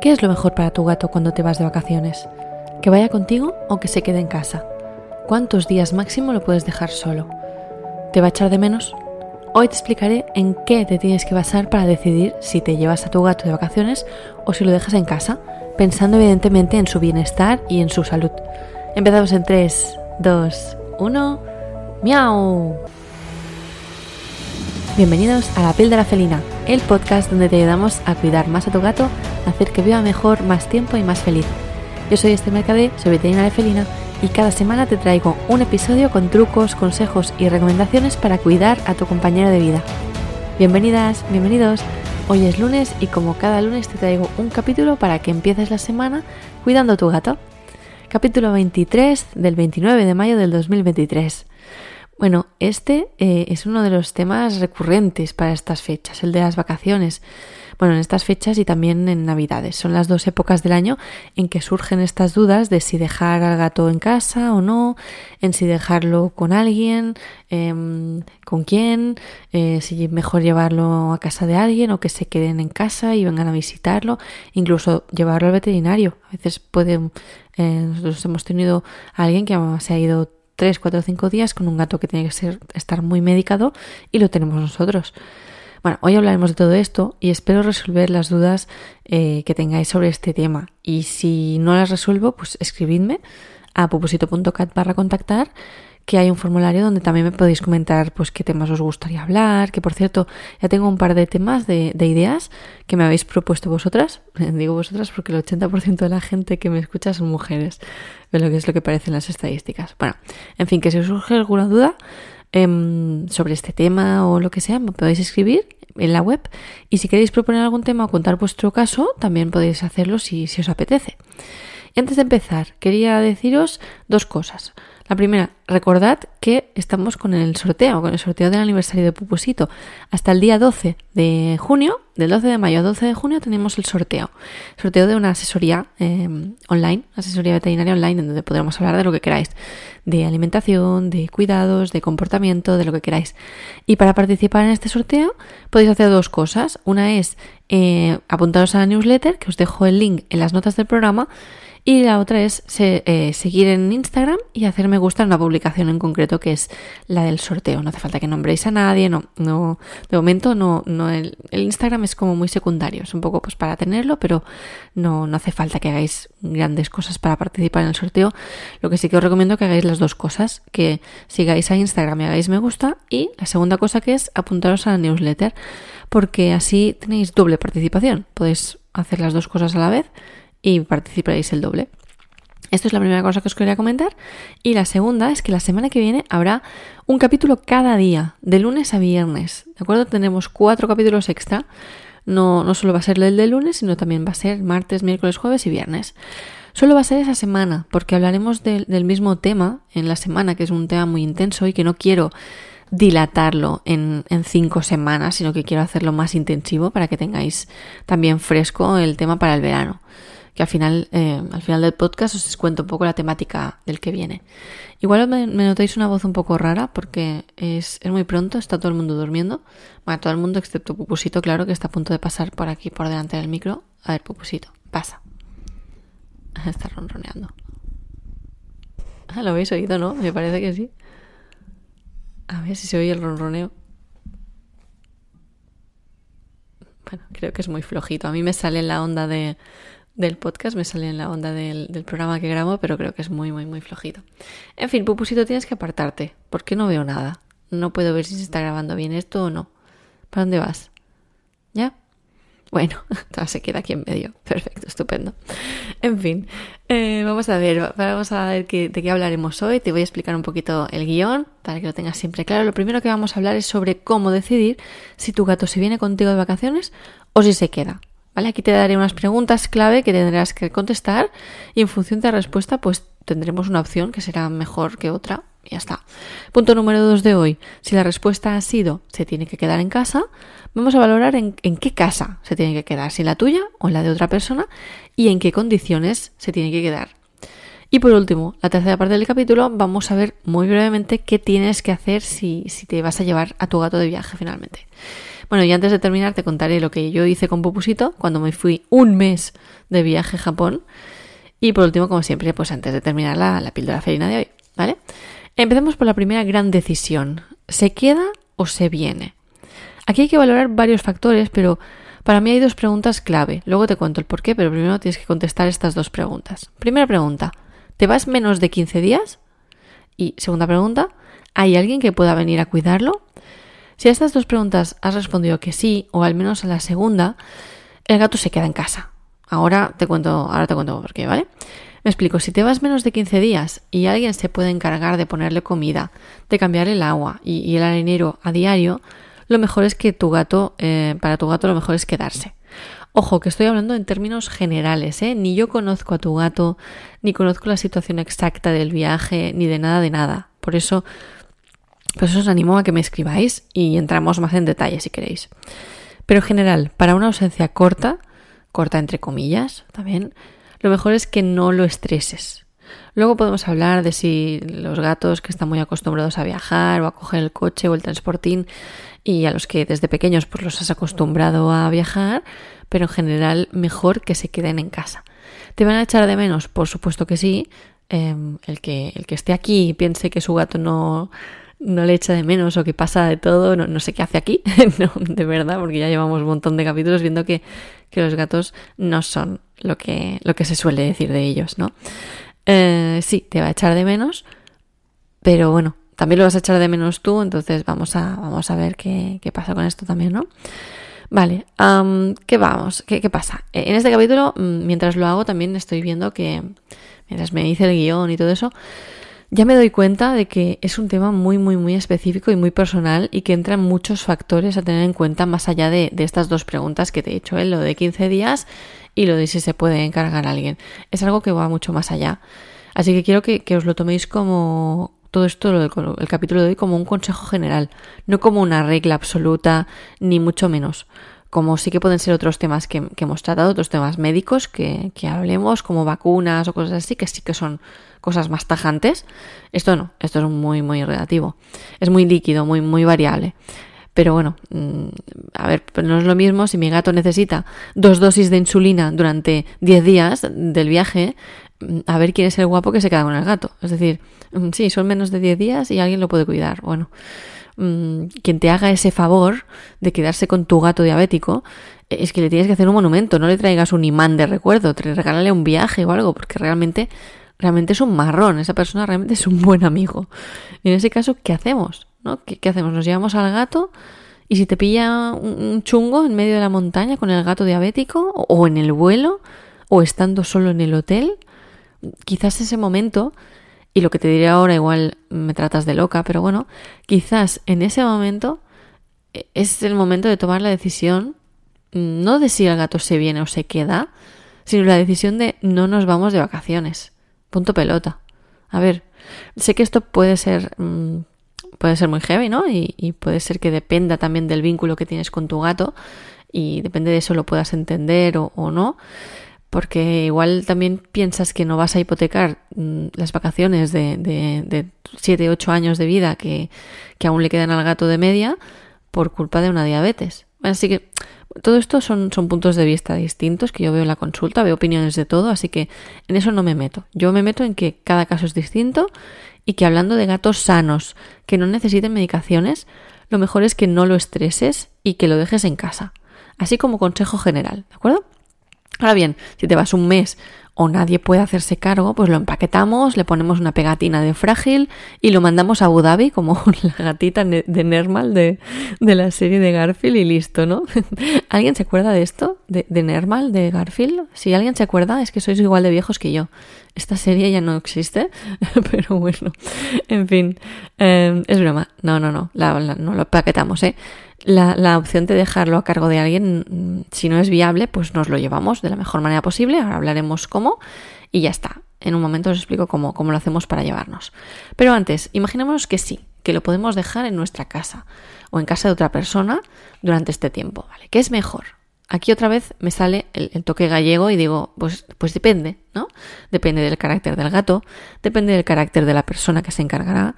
¿Qué es lo mejor para tu gato cuando te vas de vacaciones? ¿Que vaya contigo o que se quede en casa? ¿Cuántos días máximo lo puedes dejar solo? ¿Te va a echar de menos? Hoy te explicaré en qué te tienes que basar para decidir si te llevas a tu gato de vacaciones o si lo dejas en casa, pensando evidentemente en su bienestar y en su salud. Empezamos en 3, 2, 1. ¡Miau! Bienvenidos a La piel de la felina, el podcast donde te ayudamos a cuidar más a tu gato, hacer que viva mejor, más tiempo y más feliz. Yo soy Esther Mercadé, soy veterinaria felina y cada semana te traigo un episodio con trucos, consejos y recomendaciones para cuidar a tu compañero de vida. Bienvenidas, bienvenidos. Hoy es lunes y como cada lunes te traigo un capítulo para que empieces la semana cuidando a tu gato. Capítulo 23 del 29 de mayo del 2023. Bueno, este eh, es uno de los temas recurrentes para estas fechas, el de las vacaciones. Bueno, en estas fechas y también en Navidades. Son las dos épocas del año en que surgen estas dudas de si dejar al gato en casa o no, en si dejarlo con alguien, em, con quién, eh, si mejor llevarlo a casa de alguien o que se queden en casa y vengan a visitarlo, incluso llevarlo al veterinario. A veces pueden, eh, nosotros hemos tenido a alguien que se ha ido 3, 4 o 5 días con un gato que tiene que ser, estar muy medicado y lo tenemos nosotros. Bueno, hoy hablaremos de todo esto y espero resolver las dudas eh, que tengáis sobre este tema. Y si no las resuelvo, pues escribidme a pupusito.cat barra contactar que hay un formulario donde también me podéis comentar pues qué temas os gustaría hablar, que por cierto ya tengo un par de temas de, ideas que me habéis propuesto vosotras, digo vosotras porque el 80% de la gente que me escucha son mujeres, de lo que es lo que parecen las estadísticas. Bueno, en fin, que si os surge alguna duda em, sobre este tema o lo que sea, me podéis escribir en la web y si queréis proponer algún tema o contar vuestro caso, también podéis hacerlo si, si os apetece. Y antes de empezar, quería deciros dos cosas. La primera, recordad que estamos con el sorteo, con el sorteo del aniversario de Pupusito. Hasta el día 12 de junio, del 12 de mayo al 12 de junio, tenemos el sorteo. Sorteo de una asesoría eh, online, asesoría veterinaria online, en donde podremos hablar de lo que queráis. De alimentación, de cuidados, de comportamiento, de lo que queráis. Y para participar en este sorteo podéis hacer dos cosas. Una es eh, apuntaros a la newsletter, que os dejo el link en las notas del programa y la otra es eh, seguir en Instagram y hacerme gusta en una publicación en concreto que es la del sorteo. No hace falta que nombréis a nadie, no, no, de momento no, no el, Instagram es como muy secundario, es un poco pues para tenerlo, pero no, no hace falta que hagáis grandes cosas para participar en el sorteo. Lo que sí que os recomiendo que hagáis las dos cosas, que sigáis a Instagram y hagáis me gusta y la segunda cosa que es apuntaros a la newsletter, porque así tenéis doble participación. Podéis hacer las dos cosas a la vez y participaréis el doble. Esto es la primera cosa que os quería comentar. Y la segunda es que la semana que viene habrá un capítulo cada día, de lunes a viernes. ¿De acuerdo? Tenemos cuatro capítulos extra. No, no solo va a ser el de lunes, sino también va a ser martes, miércoles, jueves y viernes. Solo va a ser esa semana, porque hablaremos del mismo tema en la semana, que es un tema muy intenso y que no quiero dilatarlo en, en, cinco semanas, sino que quiero hacerlo más intensivo para que tengáis también fresco el tema para el verano que al final, eh, al final del podcast os cuento un poco la temática del que viene. Igual me, notáis una voz un poco rara porque es, es, muy pronto, está todo el mundo durmiendo. Bueno, todo el mundo excepto Pupusito, claro, que está a punto de pasar por aquí, por delante del micro. A ver, Pupusito, pasa. Está ronroneando. Ah, lo habéis oído, ¿no? Me parece que sí. A ver si se oye el ronroneo. Bueno, creo que es muy flojito. A mí me sale la onda de, del podcast, me sale en la onda del, programa que grabo, pero creo que es muy, muy, muy flojito. En fin, Pupusito, tienes que apartarte, porque no veo nada. No puedo ver si se está grabando bien esto o no. ¿Para dónde vas? ¿Ya? Bueno, se queda aquí en medio. Perfecto, estupendo. En fin, eh, vamos a ver, vamos a ver de qué hablaremos hoy. Te voy a explicar un poquito el guion para que lo tengas siempre claro. Lo primero que vamos a hablar es sobre cómo decidir si tu gato se viene contigo de vacaciones o si se queda. ¿Vale? Aquí te daré unas preguntas clave que tendrás que contestar y en función de la respuesta pues tendremos una opción que será mejor que otra y ya está. Punto número dos de hoy. Si la respuesta ha sido se tiene que quedar en casa, vamos a valorar en, en qué casa se tiene que quedar, si la tuya o la de otra persona y en qué condiciones se tiene que quedar. Y por último, la tercera parte del capítulo, vamos a ver muy brevemente qué tienes que hacer si, si te vas a llevar a tu gato de viaje finalmente. Bueno, y antes de terminar te contaré lo que yo hice con Pupusito cuando me fui un mes de viaje a Japón. Y por último, como siempre, pues antes de terminar la, la píldora felina de hoy, ¿vale? Empecemos por la primera gran decisión. ¿Se queda o se viene? Aquí hay que valorar varios factores, pero para mí hay dos preguntas clave. Luego te cuento el por qué, pero primero tienes que contestar estas dos preguntas. Primera pregunta, ¿te vas menos de 15 días? Y segunda pregunta, ¿hay alguien que pueda venir a cuidarlo? Si a estas dos preguntas has respondido que sí, o al menos a la segunda, el gato se queda en casa. Ahora te cuento, ahora te cuento por qué, ¿vale? Me explico, si te vas menos de 15 días y alguien se puede encargar de ponerle comida, de cambiar el agua y, el arenero a diario, lo mejor es que tu gato, eh, para tu gato lo mejor es quedarse. Ojo, que estoy hablando en términos generales, ¿eh? Ni yo conozco a tu gato, ni conozco la situación exacta del viaje, ni de nada de nada. Por eso, pues os animo a que me escribáis y entramos más en detalle si queréis. Pero en general, para una ausencia corta, corta entre comillas, también, lo mejor es que no lo estreses. Luego podemos hablar de si los gatos que están muy acostumbrados a viajar o a coger el coche o el transportín y a los que desde pequeños pues los has acostumbrado a viajar, pero en general mejor que se queden en casa. ¿Te van a echar de menos? Por supuesto que sí. Em, el, que, el que esté aquí y piense que su gato no, no le echa de menos o que pasa de todo, no, sé qué hace aquí, no, de verdad, porque ya llevamos un montón de capítulos viendo que, que, los gatos no son lo que, lo que se suele decir de ellos, ¿no? Eh, sí, te va a echar de menos, pero bueno, también lo vas a echar de menos tú, entonces vamos a, vamos a ver qué, pasa con esto también, ¿no? Vale, ¿qué vamos? ¿Qué, pasa? En este capítulo, mm, mientras lo hago, también estoy viendo que, mientras me dice el guion y todo eso, ya me doy cuenta de que es un tema muy, muy, muy específico y muy personal y que entran muchos factores a tener en cuenta más allá de, de estas dos preguntas que te he hecho, ¿eh? lo de 15 días y lo de si se puede encargar a alguien. Es algo que va mucho más allá. Así que quiero que, que os lo toméis como, todo esto, el capítulo de hoy, como un consejo general, no como una regla absoluta, ni mucho menos. Como sí que pueden ser otros temas que, hemos tratado, otros temas médicos que, que, hablemos, como vacunas o cosas así, que sí que son cosas más tajantes. Esto no, esto es muy, muy relativo. Es muy líquido, muy, muy variable. Pero bueno, mm, a ver, no es lo mismo si mi gato necesita dos dosis de insulina durante 10 días del viaje, mm, a ver quién es el guapo que se queda con el gato. Es decir, mm, sí, son menos de 10 días y alguien lo puede cuidar. Bueno, quien te haga ese favor de quedarse con tu gato diabético, es que le tienes que hacer un monumento, no le traigas un imán de recuerdo, te regálale un viaje o algo, porque realmente, realmente es un marrón, esa persona realmente es un buen amigo. Y en ese caso, ¿qué hacemos? ¿no? ¿Qué, hacemos? ¿Nos llevamos al gato? Y si te pilla un, chungo en medio de la montaña con el gato diabético, o, en el vuelo, o estando solo en el hotel, quizás ese momento, y lo que te diré ahora igual me tratas de loca, pero bueno, quizás en ese momento e, es el momento de tomar la decisión, no de si el gato se viene o se queda, sino la decisión de no nos vamos de vacaciones. Punto pelota. A ver, sé que esto puede ser mm, puede ser muy heavy, ¿no? Y, puede ser que dependa también del vínculo que tienes con tu gato y depende de eso lo puedas entender o, no. Porque igual también piensas que no vas a hipotecar mm, las vacaciones de, de, 7, 8 años de vida que, que aún le quedan al gato de media por culpa de una diabetes. Así que todo esto son, son, puntos de vista distintos que yo veo en la consulta, veo opiniones de todo, así que en eso no me meto. Yo me meto en que cada caso es distinto y que hablando de gatos sanos que no necesiten medicaciones, lo mejor es que no lo estreses y que lo dejes en casa. Así como consejo general, ¿de acuerdo? Ahora bien, si te vas un mes o nadie puede hacerse cargo, pues lo empaquetamos, le ponemos una pegatina de frágil y lo mandamos a Abu Dhabi como la gatita de Nermal de, la serie de Garfield y listo, ¿no? ¿Alguien se acuerda de esto? ¿De, Nermal, de Garfield? Si alguien se acuerda, es que sois igual de viejos que yo. Esta serie ya no existe, pero bueno, en fin, em, es broma. No, no, no, no lo paquetamos, ¿eh? La, la, opción de dejarlo a cargo de alguien, mm, si no es viable, pues nos lo llevamos de la mejor manera posible. Ahora hablaremos cómo y ya está. En un momento os explico cómo, cómo lo hacemos para llevarnos. Pero antes, imaginemos que sí, que lo podemos dejar en nuestra casa o en casa de otra persona durante este tiempo, ¿vale? ¿Qué es mejor? Aquí otra vez me sale el, toque gallego y digo, pues, pues depende, ¿no? Depende del carácter del gato, depende del carácter de la persona que se encargará,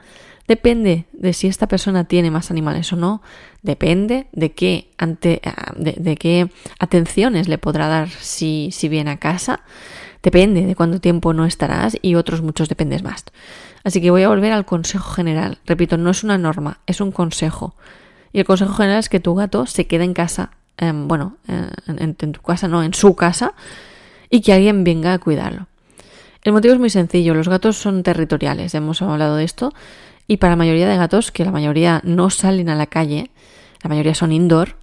depende de si esta persona tiene más animales o no, Depende de qué, ante, de, qué atenciones le podrá dar si, si viene a casa. Depende de cuánto tiempo no estarás y otros muchos dependes más. Así que voy a volver al consejo general. Repito, no es una norma, es un consejo. Y el consejo general es que tu gato se quede en casa, em, bueno, en, tu casa, no, en su casa, y que alguien venga a cuidarlo. El motivo es muy sencillo, los gatos son territoriales, hemos hablado de esto, y para la mayoría de gatos, que la mayoría no salen a la calle, la mayoría son indoor,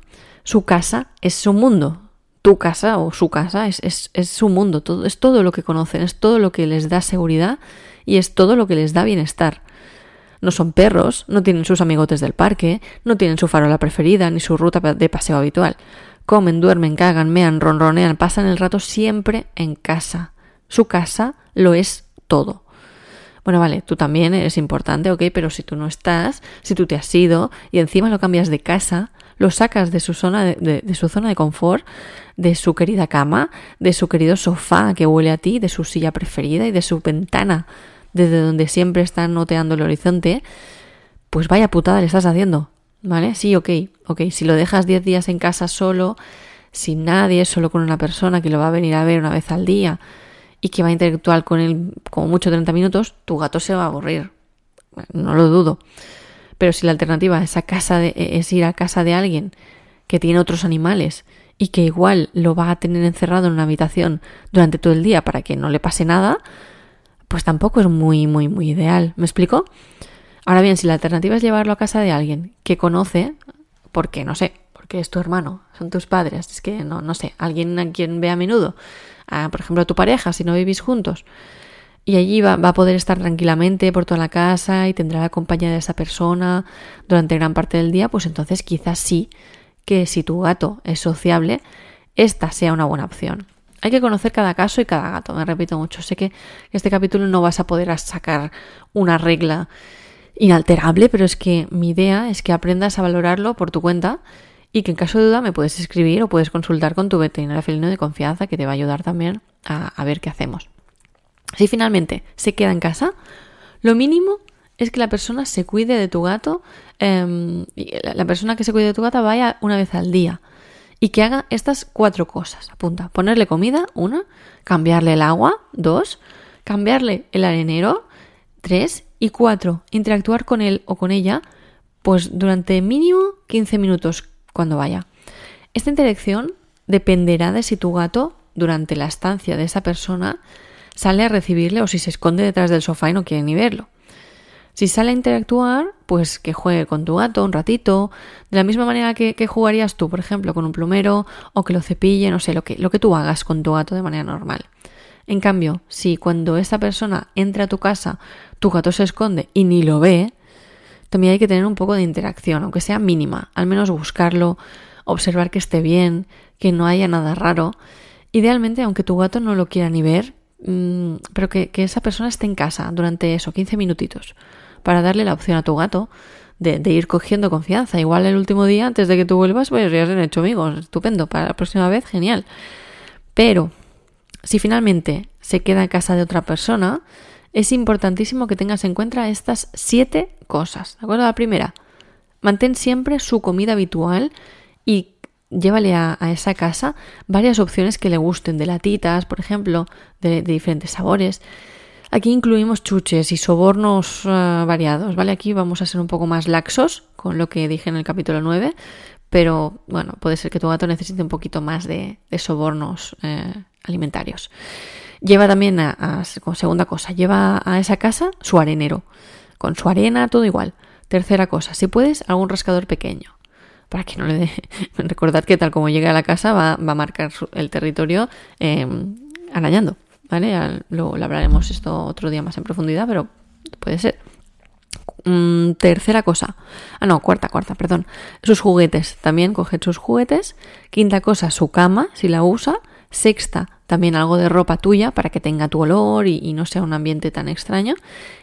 su casa es su mundo. Tu casa o su casa es, es su mundo, todo, es todo lo que conocen, es todo lo que les da seguridad y es todo lo que les da bienestar. No son perros, no tienen sus amigotes del parque, no tienen su farola preferida ni su ruta de paseo habitual. Comen, duermen, cagan, mean, ronronean, pasan el rato siempre en casa. Su casa lo es todo. Bueno, vale, tú también eres importante, ok, pero si tú no estás, si tú te has ido y encima lo cambias de casa, lo sacas de su zona de, de, su zona de confort, de su querida cama, de su querido sofá que huele a ti, de su silla preferida y de su ventana desde donde siempre están noteando el horizonte, pues vaya putada le estás haciendo, ¿vale? Sí, ok, ok, si lo dejas 10 días en casa solo, sin nadie, solo con una persona que lo va a venir a ver una vez al día y que va a interactuar con él como mucho 30 minutos, tu gato se va a aburrir, no lo dudo. Pero si la alternativa es, a casa de, es ir a casa de alguien que tiene otros animales y que igual lo va a tener encerrado en una habitación durante todo el día para que no le pase nada, pues tampoco es muy, muy, muy ideal. ¿Me explico? Ahora bien, si la alternativa es llevarlo a casa de alguien que conoce, porque no sé, porque es tu hermano, son tus padres, es que no, no sé, alguien a quien ve a menudo, por ejemplo a tu pareja, si no vivís juntos, y allí va, va, a poder estar tranquilamente por toda la casa y tendrá la compañía de esa persona durante gran parte del día, pues entonces quizás sí que si tu gato es sociable, esta sea una buena opción. Hay que conocer cada caso y cada gato, me repito mucho. Sé que este capítulo no vas a poder sacar una regla inalterable, pero es que mi idea es que aprendas a valorarlo por tu cuenta y que en caso de duda me puedes escribir o puedes consultar con tu veterinario felino de confianza que te va a ayudar también a, ver qué hacemos. Si finalmente se queda en casa, lo mínimo es que la persona se cuide de tu gato, eh, la persona que se cuide de tu gata vaya una vez al día y que haga estas cuatro cosas. Apunta, ponerle comida, una, cambiarle el agua, dos, cambiarle el arenero, tres, y cuatro, interactuar con él o con ella, pues durante mínimo 15 minutos cuando vaya. Esta interacción dependerá de si tu gato, durante la estancia de esa persona, sale a recibirle o si se esconde detrás del sofá y no quiere ni verlo. Si sale a interactuar, pues que juegue con tu gato un ratito, de la misma manera que, jugarías tú, por ejemplo, con un plumero o que lo cepille, no sé, lo que, lo que tú hagas con tu gato de manera normal. En cambio, si cuando esa persona entra a tu casa, tu gato se esconde y ni lo ve, también hay que tener un poco de interacción, aunque sea mínima, al menos buscarlo, observar que esté bien, que no haya nada raro. Idealmente, aunque tu gato no lo quiera ni ver, mm, pero que, que esa persona esté en casa durante eso, 15 minutitos para darle la opción a tu gato de, ir cogiendo confianza. Igual el último día, antes de que tú vuelvas, pues ya se han hecho amigos. Estupendo. Para la próxima vez, genial. Pero, si finalmente se queda en casa de otra persona, es importantísimo que tengas en cuenta estas siete cosas. ¿De acuerdo? La primera, mantén siempre su comida habitual y llévale a, esa casa varias opciones que le gusten, de latitas, por ejemplo, de diferentes sabores. Aquí incluimos chuches y sobornos eh, variados, ¿vale? Aquí vamos a ser un poco más laxos con lo que dije en el capítulo 9, pero bueno, puede ser que tu gato necesite un poquito más de, sobornos eh, alimentarios. Lleva también a, segunda cosa, lleva a esa casa su arenero, con su arena, todo igual. Tercera cosa, si puedes, algún rascador pequeño para que no le dé. Recordad que tal como llegue a la casa va, a marcar el territorio eh, arañando. ¿Vale? Luego lo hablaremos esto otro día más en profundidad, pero puede ser. Mm, tercera cosa. Ah, no, cuarta, cuarta, perdón. Sus juguetes. También coge sus juguetes. Quinta cosa, su cama, si la usa. Sexta, también algo de ropa tuya para que tenga tu olor y, no sea un ambiente tan extraño.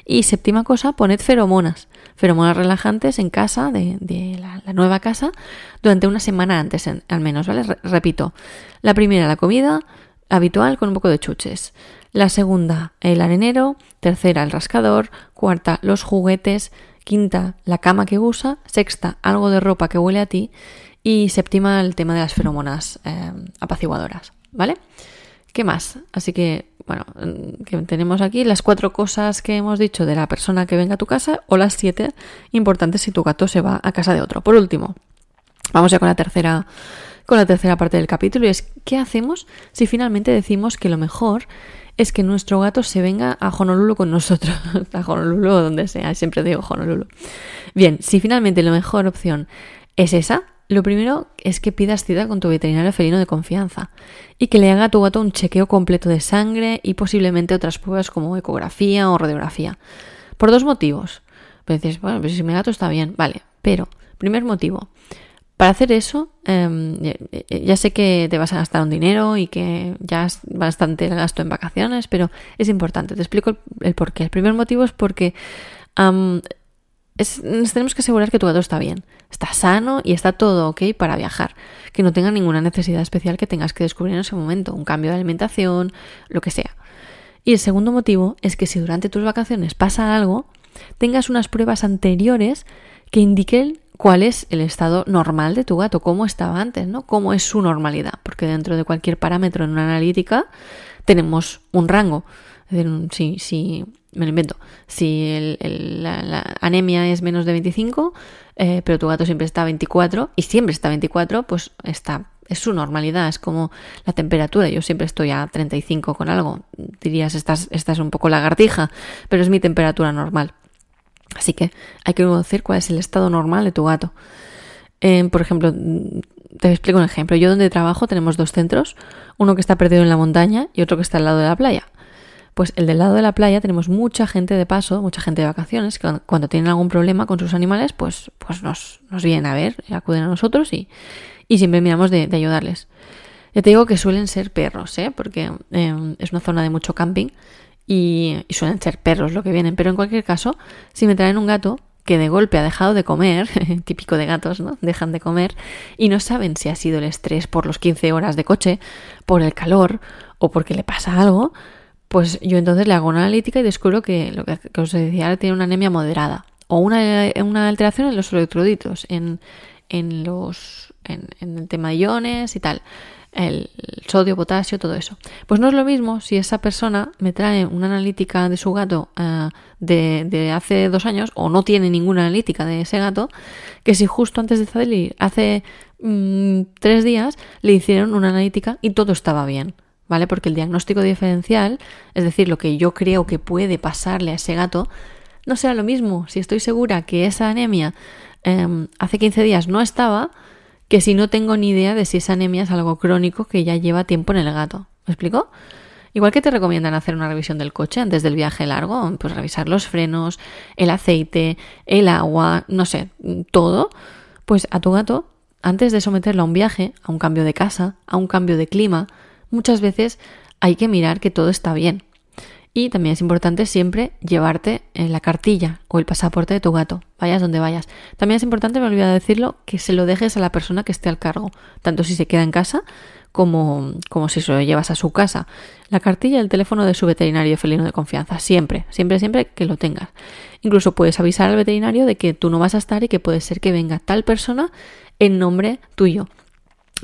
Y séptima cosa, poned feromonas. Feromonas relajantes en casa, de, la, nueva casa, durante una semana antes, al menos, ¿vale? repito. La primera, la comida habitual con un poco de chuches. La segunda, el arenero. Tercera, el rascador. Cuarta, los juguetes. quinta, la cama que usa, sexta, algo de ropa que huele a ti y séptima, el tema de las feromonas eh, apaciguadoras, ¿vale? ¿Qué más? Así que, bueno, mm, que tenemos aquí las cuatro cosas que hemos dicho de la persona que venga a tu casa o las siete importantes si tu gato se va a casa de otro. Por último, vamos ya con la tercera con la tercera parte del capítulo y es ¿qué hacemos si finalmente decimos que lo mejor es que nuestro gato se venga a Honolulu con nosotros, a Honolulu o donde sea, siempre digo Honolulu. Bien, si finalmente la mejor opción es esa, lo primero es que pidas cita con tu veterinario felino de confianza y que le haga a tu gato un chequeo completo de sangre y posiblemente otras pruebas como ecografía o radiografía. Por dos motivos. Pues dices, bueno, pues si mi gato está bien, vale, pero, primer motivo, para hacer eso, em, ya sé que te vas a gastar un dinero y que ya es bastante el gasto en vacaciones, pero es importante. Te explico el, por qué. El primer motivo es porque nos tenemos que asegurar que tu gato está bien, está sano y está todo ok para viajar, que no tenga ninguna necesidad especial que tengas que descubrir en ese momento, un cambio de alimentación, lo que sea. Y el segundo motivo es que si durante tus vacaciones pasa algo, tengas unas pruebas anteriores que indiquen cuál es el estado normal de tu gato, cómo estaba antes, ¿no? Cómo es su normalidad, porque dentro de cualquier parámetro en una analítica tenemos un rango. Es decir, si, si me lo invento, si la, anemia es menos de 25, eh, pero tu gato siempre está a 24 y siempre está a 24, pues está es su normalidad, es como la temperatura. Yo siempre estoy a 35 con algo. Dirías, esta es un poco lagartija, pero es mi temperatura normal. Así que hay que conocer cuál es el estado normal de tu gato. Eh, por ejemplo, te explico un ejemplo. Yo donde trabajo tenemos dos centros, uno que está perdido en la montaña y otro que está al lado de la playa. Pues el del lado de la playa tenemos mucha gente de paso, mucha gente de vacaciones, que cuando tienen algún problema con sus animales, pues, pues nos, nos vienen a ver, acuden a nosotros y, y siempre miramos de, ayudarles. Ya te digo que suelen ser perros, ¿eh? porque eh, es una zona de mucho camping y, suelen ser perros lo que vienen, pero en cualquier caso, si me traen un gato que de golpe ha dejado de comer, típico de gatos, ¿no? Dejan de comer y no saben si ha sido el estrés por los 15 horas de coche, por el calor o porque le pasa algo, pues yo entonces le hago una analítica y descubro que lo que, os decía tiene una anemia moderada o una, una alteración en los electroditos, en, en los en, en el tema de iones y tal el sodio, potasio, todo eso. Pues no es lo mismo si esa persona me trae una analítica de su gato eh, de, hace dos años o no tiene ninguna analítica de ese gato, que si justo antes de salir, hace mm, tres días, le hicieron una analítica y todo estaba bien. ¿Vale? Porque el diagnóstico diferencial, es decir, lo que yo creo que puede pasarle a ese gato, no será lo mismo. Si estoy segura que esa anemia em, hace 15 días no estaba, que si no tengo ni idea de si esa anemia es algo crónico que ya lleva tiempo en el gato. ¿Me explico? Igual que te recomiendan hacer una revisión del coche antes del viaje largo, pues revisar los frenos, el aceite, el agua, no sé, todo, pues a tu gato, antes de someterlo a un viaje, a un cambio de casa, a un cambio de clima, muchas veces hay que mirar que todo está bien. Y también es importante siempre llevarte en la cartilla o el pasaporte de tu gato, vayas donde vayas. También es importante, me olvidé de decirlo, que se lo dejes a la persona que esté al cargo, tanto si se queda en casa como, como si se lo llevas a su casa. La cartilla y el teléfono de su veterinario felino de confianza, siempre, siempre, siempre que lo tengas. Incluso puedes avisar al veterinario de que tú no vas a estar y que puede ser que venga tal persona en nombre tuyo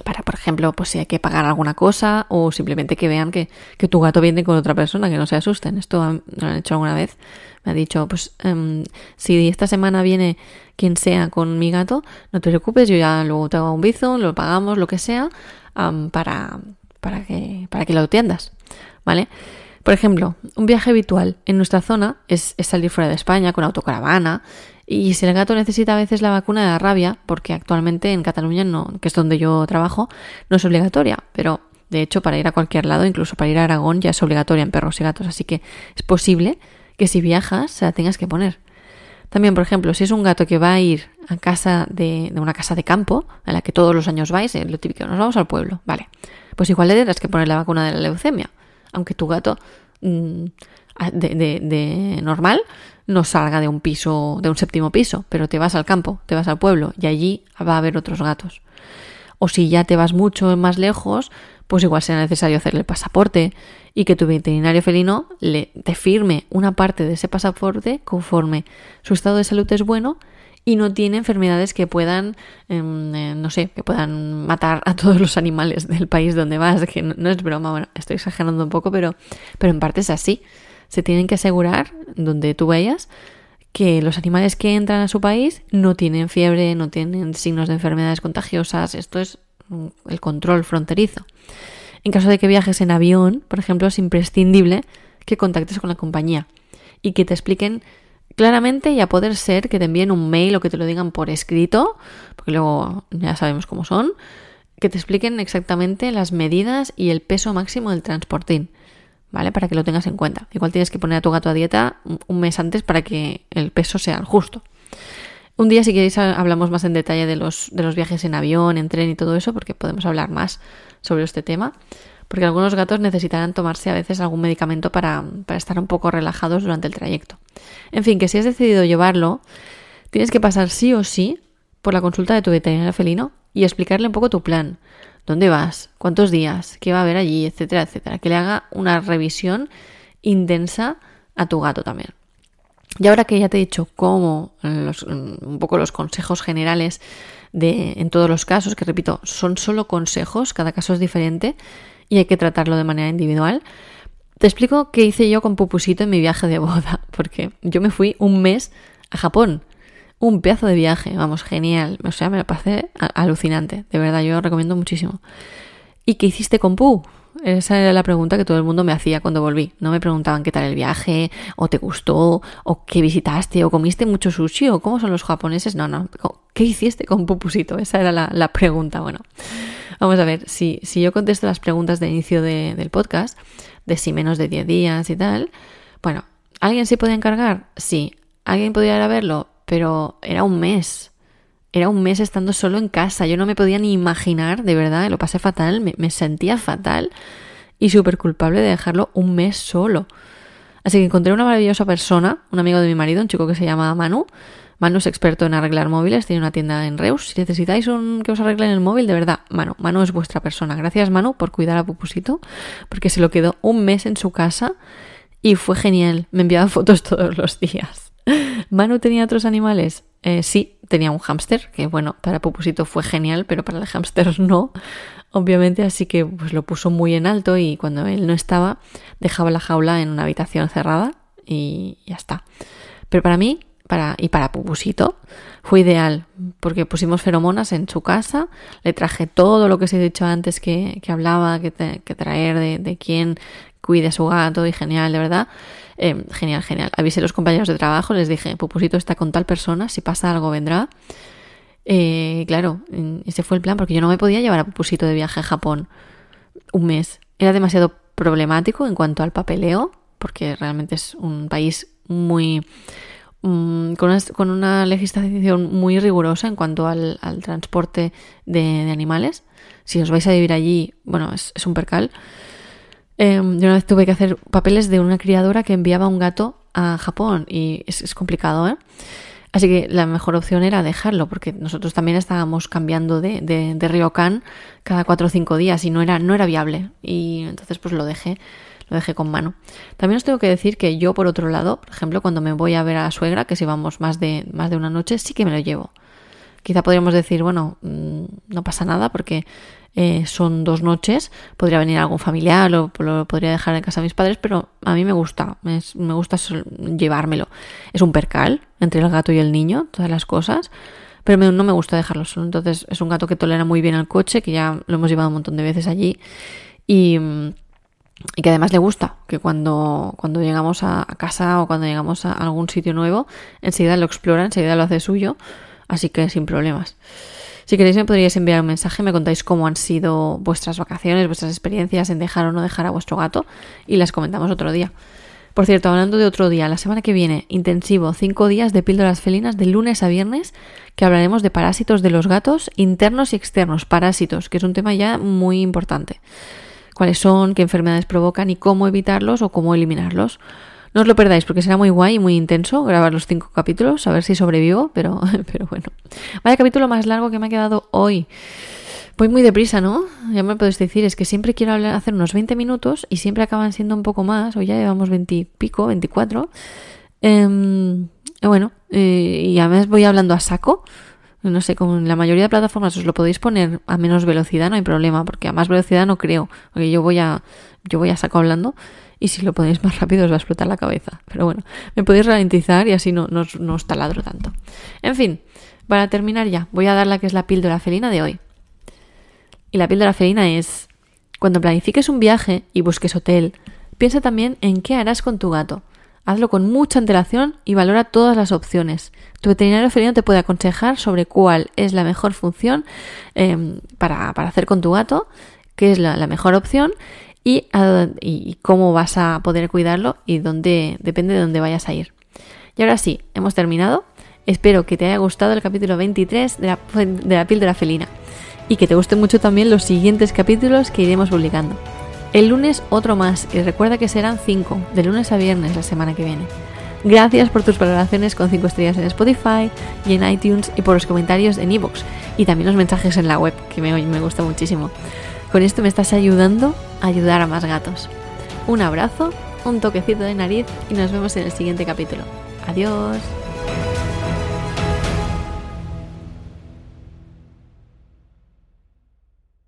para, por ejemplo, pues si hay que pagar alguna cosa o simplemente que vean que, que tu gato viene con otra persona, que no se asusten. Esto lo han hecho alguna vez. Me ha dicho, pues em, si esta semana viene quien sea con mi gato, no te preocupes, yo ya luego te hago un bizo, lo pagamos, lo que sea, para, para, que, para que lo atiendas. ¿Vale? Por ejemplo, un viaje habitual en nuestra zona es, es salir fuera de España con autocaravana, y si el gato necesita a veces la vacuna de la rabia, porque actualmente en Cataluña, no, que es donde yo trabajo, no es obligatoria, pero de hecho para ir a cualquier lado, incluso para ir a Aragón, ya es obligatoria en perros y gatos, así que es posible que si viajas se la tengas que poner. También, por ejemplo, si es un gato que va a ir a casa de, una casa de campo, a la que todos los años vais, eh, lo típico, nos vamos al pueblo, vale, pues igual le tendrás que poner la vacuna de la leucemia, aunque tu gato mm, de, normal no salga de un piso, de un séptimo piso, pero te vas al campo, te vas al pueblo y allí va a haber otros gatos. O si ya te vas mucho más lejos, pues igual será necesario hacerle el pasaporte y que tu veterinario felino le, te firme una parte de ese pasaporte conforme su estado de salud es bueno y no tiene enfermedades que puedan, em, eh, no sé, que puedan matar a todos los animales del país donde vas, que no, es broma, bueno, estoy exagerando un poco, pero, pero en parte es así. Se tienen que asegurar, donde tú vayas, que los animales que entran a su país no tienen fiebre, no tienen signos de enfermedades contagiosas. Esto es mm, el control fronterizo. En caso de que viajes en avión, por ejemplo, es imprescindible que contactes con la compañía y que te expliquen claramente y a poder ser que te envíen un mail o que te lo digan por escrito, porque luego ya sabemos cómo son, que te expliquen exactamente las medidas y el peso máximo del transportín, ¿vale? Para que lo tengas en cuenta. Igual tienes que poner a tu gato a dieta un mes antes para que el peso sea el justo. Un día, si queréis, hablamos más en detalle de los, de los viajes en avión, en tren y todo eso, porque podemos hablar más sobre este tema porque algunos gatos necesitarán tomarse a veces algún medicamento para, estar un poco relajados durante el trayecto. En fin, que si has decidido llevarlo, tienes que pasar sí o sí por la consulta de tu veterinario felino y explicarle un poco tu plan. ¿Dónde vas? ¿Cuántos días? ¿Qué va a haber allí? Etcétera, etcétera. Que le haga una revisión intensa a tu gato también. Y ahora que ya te he dicho cómo, un poco los consejos generales de, en todos los casos, que repito, son solo consejos, cada caso es diferente, y hay que tratarlo de manera individual. Te explico qué hice yo con Pupusito en mi viaje de boda, porque yo me fui un mes a Japón. Un pedazo de viaje, vamos, genial. O sea, me lo pasé alucinante. De verdad, yo lo recomiendo muchísimo. ¿Y qué hiciste con Pu? Esa era la pregunta que todo el mundo me hacía cuando volví. No me preguntaban qué tal el viaje, o te gustó, o qué visitaste, o comiste mucho sushi, o cómo son los japoneses. No, no. ¿Qué hiciste con Pupusito? Esa era la, pregunta. Bueno, Vamos a ver, si, si yo contesto las preguntas de inicio del podcast, de si menos de 10 días y tal, bueno, ¿alguien se podía encargar? Sí. ¿Alguien podía ir a verlo? Pero era un mes. Era un mes estando solo en casa. Yo no me podía ni imaginar, de verdad, lo pasé fatal, me, sentía fatal y súper culpable de dejarlo un mes solo. Así que encontré una maravillosa persona, un amigo de mi marido, un chico que se llama Manu, Manu es experto en arreglar móviles, tiene una tienda en Reus. Si necesitáis un que os arreglen el móvil, de verdad, Manu, Manu es vuestra persona. Gracias, Manu, por cuidar a Pupusito, porque se lo quedó un mes en su casa y fue genial. Me enviaba fotos todos los días. ¿Manu tenía otros animales? Eh, sí, tenía un hámster, que bueno, para Pupusito fue genial, pero para el hámster no, obviamente, así que pues lo puso muy en alto y cuando él no estaba, dejaba la jaula en una habitación cerrada y ya está. Pero para mí para, y para Pupusito fue ideal porque pusimos feromonas en su casa, le traje todo lo que os he dicho antes que, hablaba, que, traer de, quién cuide a su gato y genial, de verdad. Em, genial, genial. Avisé a los compañeros de trabajo, les dije, Pupusito está con tal persona, si pasa algo vendrá. Eh, claro, ese fue el plan porque yo no me podía llevar a Pupusito de viaje a Japón un mes. Era demasiado problemático en cuanto al papeleo, porque realmente es un país muy Mm, con, una, legislación muy rigurosa en cuanto al, transporte de, animales. Si os vais a vivir allí, bueno, es, un percal. Em, yo una vez tuve que hacer papeles de una criadora que enviaba un gato a Japón y es, complicado, ¿eh? Así que la mejor opción era dejarlo, porque nosotros también estábamos cambiando de, de, de Ryokan cada cuatro o cinco días y no era, no era viable. Y entonces pues lo dejé lo dejé con mano. También os tengo que decir que yo, por otro lado, por ejemplo, cuando me voy a ver a la suegra, que si vamos más de, más de una noche, sí que me lo llevo. Quizá podríamos decir, bueno, mm, no pasa nada porque eh, son dos noches, podría venir algún familiar o lo podría dejar en casa de mis padres, pero a mí me gusta, me, gusta llevármelo. Es un percal entre el gato y el niño, todas las cosas, pero no me gusta dejarlo solo. Entonces es un gato que tolera muy bien el coche, que ya lo hemos llevado un montón de veces allí y y que además le gusta, que cuando, cuando llegamos a, casa o cuando llegamos a algún sitio nuevo, enseguida lo explora, enseguida lo hace suyo, así que sin problemas. Si queréis me podríais enviar un mensaje, me contáis cómo han sido vuestras vacaciones, vuestras experiencias en dejar o no dejar a vuestro gato y las comentamos otro día. Por cierto, hablando de otro día, la semana que viene, intensivo, cinco días de píldoras felinas de lunes a viernes, que hablaremos de parásitos de los gatos, internos y externos, parásitos, que es un tema ya muy importante cuáles son, qué enfermedades provocan y cómo evitarlos o cómo eliminarlos. No os lo perdáis porque será muy guay y muy intenso grabar los cinco capítulos, a ver si sobrevivo, pero, pero bueno. Vaya capítulo más largo que me ha quedado hoy. Voy muy deprisa, ¿no? Ya me podéis decir, es que siempre quiero hablar, hacer unos 20 minutos y siempre acaban siendo un poco más, o ya llevamos 20 y pico, 24. Em, bueno, eh, y además voy hablando a saco. No sé, con la mayoría de plataformas os lo podéis poner a menos velocidad, no hay problema, porque a más velocidad no creo, porque yo voy a, yo voy a saco hablando y si lo ponéis más rápido os va a explotar la cabeza. Pero bueno, me podéis ralentizar y así no, no, no os taladro tanto. En fin, para terminar ya, voy a dar la que es la píldora felina de hoy. Y la píldora felina es, cuando planifiques un viaje y busques hotel, piensa también en qué harás con tu gato. Hazlo con mucha antelación y valora todas las opciones. Tu veterinario felino te puede aconsejar sobre cuál es la mejor función em, para, hacer con tu gato, qué es la, mejor opción y, cómo vas a poder cuidarlo y dónde, depende de dónde vayas a ir. Y ahora sí, hemos terminado. Espero que te haya gustado el capítulo 23 de la, de la felina y que te gusten mucho también los siguientes capítulos que iremos publicando. El lunes otro más y recuerda que serán 5, de lunes a viernes la semana que viene. Gracias por tus valoraciones con 5 estrellas en Spotify y en iTunes y por los comentarios en iVoox y también los mensajes en la web, que me, me gusta muchísimo. Con esto me estás ayudando a ayudar a más gatos. Un abrazo, un toquecito de nariz y nos vemos en el siguiente capítulo. Adiós.